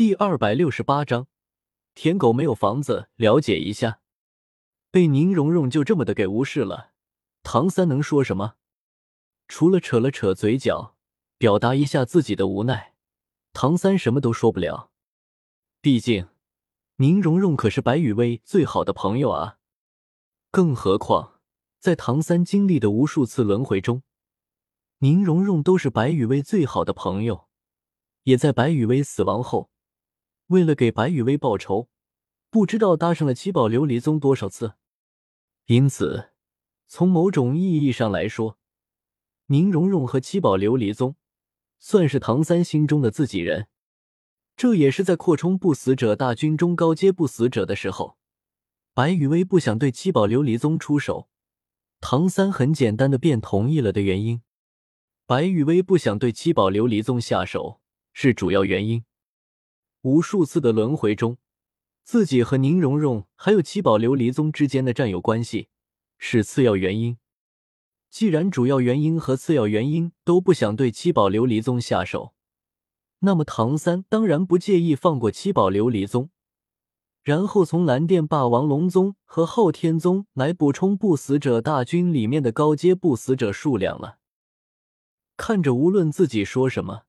第二百六十八章，舔狗没有房子，了解一下。被宁荣荣就这么的给无视了，唐三能说什么？除了扯了扯嘴角，表达一下自己的无奈，唐三什么都说不了。毕竟，宁荣荣可是白雨薇最好的朋友啊。更何况，在唐三经历的无数次轮回中，宁荣荣都是白雨薇最好的朋友，也在白雨薇死亡后。为了给白羽薇报仇，不知道搭上了七宝琉璃宗多少次。因此，从某种意义上来说，宁荣荣和七宝琉璃宗算是唐三心中的自己人。这也是在扩充不死者大军中高阶不死者的时候，白羽薇不想对七宝琉璃宗出手，唐三很简单的便同意了的原因。白羽薇不想对七宝琉璃宗下手是主要原因。无数次的轮回中，自己和宁荣荣还有七宝琉璃宗之间的战友关系是次要原因。既然主要原因和次要原因都不想对七宝琉璃宗下手，那么唐三当然不介意放过七宝琉璃宗，然后从蓝电霸王龙宗和昊天宗来补充不死者大军里面的高阶不死者数量了。看着无论自己说什么，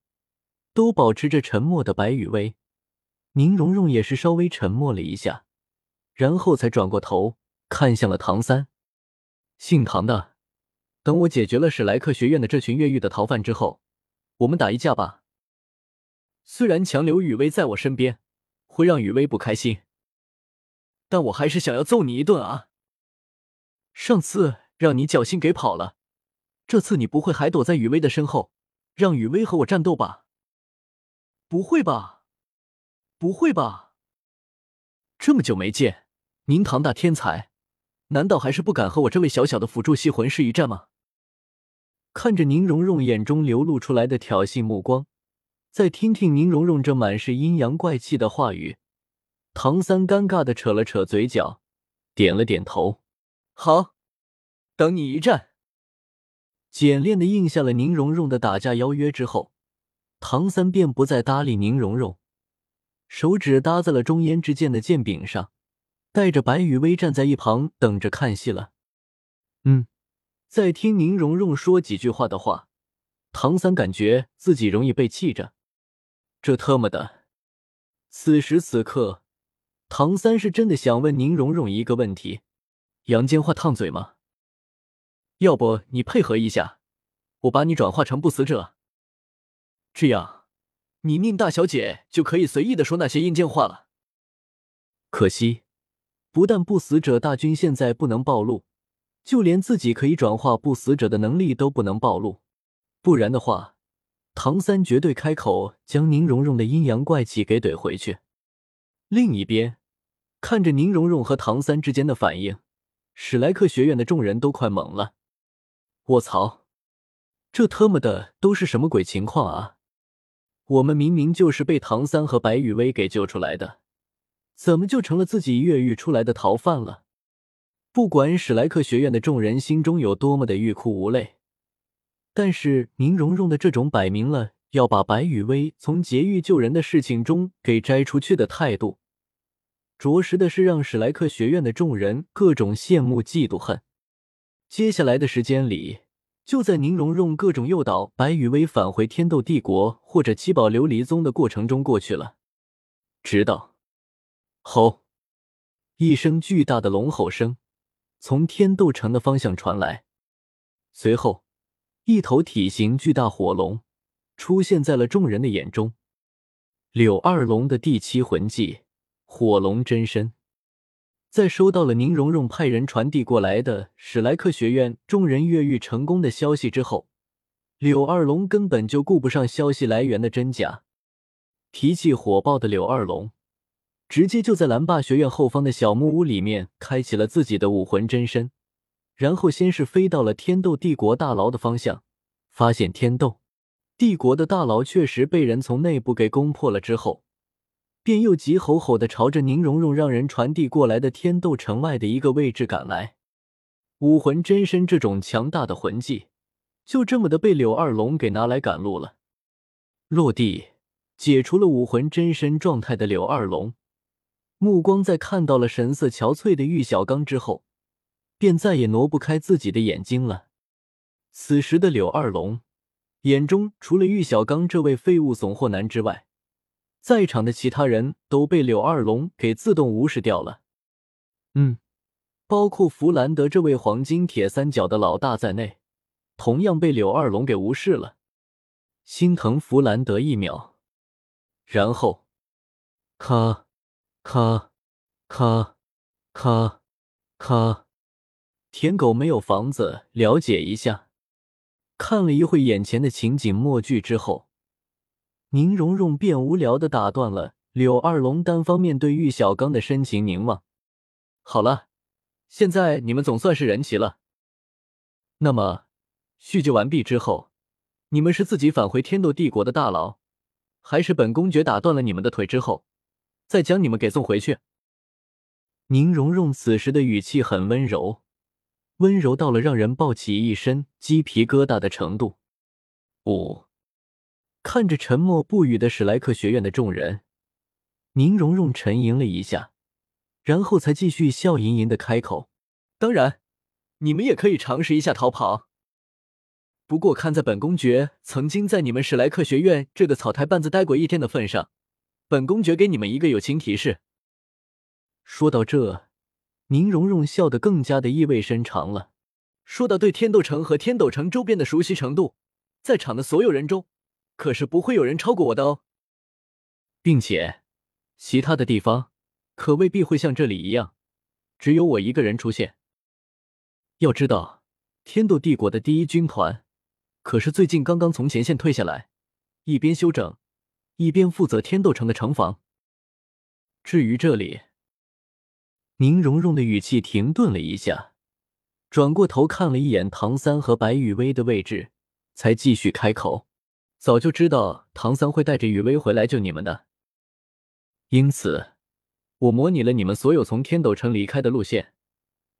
都保持着沉默的白羽薇。宁荣荣也是稍微沉默了一下，然后才转过头看向了唐三。姓唐的，等我解决了史莱克学院的这群越狱的逃犯之后，我们打一架吧。虽然强留雨薇在我身边会让雨薇不开心，但我还是想要揍你一顿啊！上次让你侥幸给跑了，这次你不会还躲在雨薇的身后，让雨薇和我战斗吧？不会吧？不会吧！这么久没见，您唐大天才，难道还是不敢和我这位小小的辅助系魂师一战吗？看着宁荣荣眼中流露出来的挑衅目光，再听听宁荣荣这满是阴阳怪气的话语，唐三尴尬的扯了扯嘴角，点了点头：“好，等你一战。”简练的应下了宁荣荣的打架邀约之后，唐三便不再搭理宁荣荣。手指搭在了中烟之剑的剑柄上，带着白雨薇站在一旁等着看戏了。嗯，再听宁荣荣说几句话的话，唐三感觉自己容易被气着。这特么的！此时此刻，唐三是真的想问宁荣荣一个问题：杨坚话烫嘴吗？要不你配合一下，我把你转化成不死者，这样。你宁大小姐就可以随意的说那些阴间话了。可惜，不但不死者大军现在不能暴露，就连自己可以转化不死者的能力都不能暴露。不然的话，唐三绝对开口将宁荣荣的阴阳怪气给怼回去。另一边，看着宁荣荣和唐三之间的反应，史莱克学院的众人都快懵了。我操，这特么的都是什么鬼情况啊！我们明明就是被唐三和白雨薇给救出来的，怎么就成了自己越狱出来的逃犯了？不管史莱克学院的众人心中有多么的欲哭无泪，但是宁荣荣的这种摆明了要把白雨薇从劫狱救人的事情中给摘出去的态度，着实的是让史莱克学院的众人各种羡慕嫉妒恨。接下来的时间里。就在宁荣荣各种诱导白羽薇返回天斗帝国或者七宝琉璃宗的过程中过去了，直到吼一声巨大的龙吼声从天斗城的方向传来，随后一头体型巨大火龙出现在了众人的眼中。柳二龙的第七魂技火龙真身。在收到了宁荣荣派人传递过来的史莱克学院众人越狱成功的消息之后，柳二龙根本就顾不上消息来源的真假，脾气火爆的柳二龙直接就在蓝霸学院后方的小木屋里面开启了自己的武魂真身，然后先是飞到了天斗帝国大牢的方向，发现天斗帝国的大牢确实被人从内部给攻破了之后。便又急吼吼的朝着宁荣荣让人传递过来的天斗城外的一个位置赶来。武魂真身这种强大的魂技，就这么的被柳二龙给拿来赶路了。落地，解除了武魂真身状态的柳二龙，目光在看到了神色憔悴的玉小刚之后，便再也挪不开自己的眼睛了。此时的柳二龙眼中，除了玉小刚这位废物怂货男之外，在场的其他人都被柳二龙给自动无视掉了。嗯，包括弗兰德这位黄金铁三角的老大在内，同样被柳二龙给无视了。心疼弗兰德一秒，然后，咔，咔，咔，咔，咔，舔狗没有房子，了解一下。看了一会眼前的情景默剧之后。宁荣荣便无聊的打断了柳二龙单方面对玉小刚的深情凝望。好了，现在你们总算是人齐了。那么，叙旧完毕之后，你们是自己返回天斗帝国的大牢，还是本公爵打断了你们的腿之后，再将你们给送回去？宁荣荣此时的语气很温柔，温柔到了让人抱起一身鸡皮疙瘩的程度。五。看着沉默不语的史莱克学院的众人，宁荣荣沉吟了一下，然后才继续笑吟吟的开口：“当然，你们也可以尝试一下逃跑。不过看在本公爵曾经在你们史莱克学院这个草台班子待过一天的份上，本公爵给你们一个友情提示。”说到这，宁荣荣笑得更加的意味深长了。说到对天斗城和天斗城周边的熟悉程度，在场的所有人中。可是不会有人超过我的哦，并且其他的地方可未必会像这里一样，只有我一个人出现。要知道，天斗帝国的第一军团可是最近刚刚从前线退下来，一边休整，一边负责天斗城的城防。至于这里，宁荣荣的语气停顿了一下，转过头看了一眼唐三和白雨薇的位置，才继续开口。早就知道唐三会带着雨薇回来救你们的，因此我模拟了你们所有从天斗城离开的路线，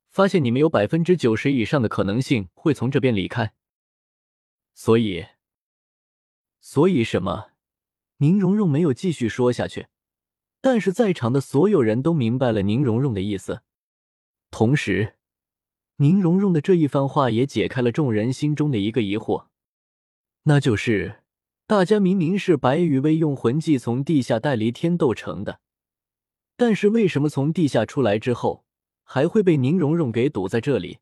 发现你们有百分之九十以上的可能性会从这边离开。所以，所以什么？宁荣荣没有继续说下去，但是在场的所有人都明白了宁荣荣的意思。同时，宁荣荣的这一番话也解开了众人心中的一个疑惑，那就是。大家明明是白羽薇用魂技从地下带离天斗城的，但是为什么从地下出来之后，还会被宁荣荣给堵在这里？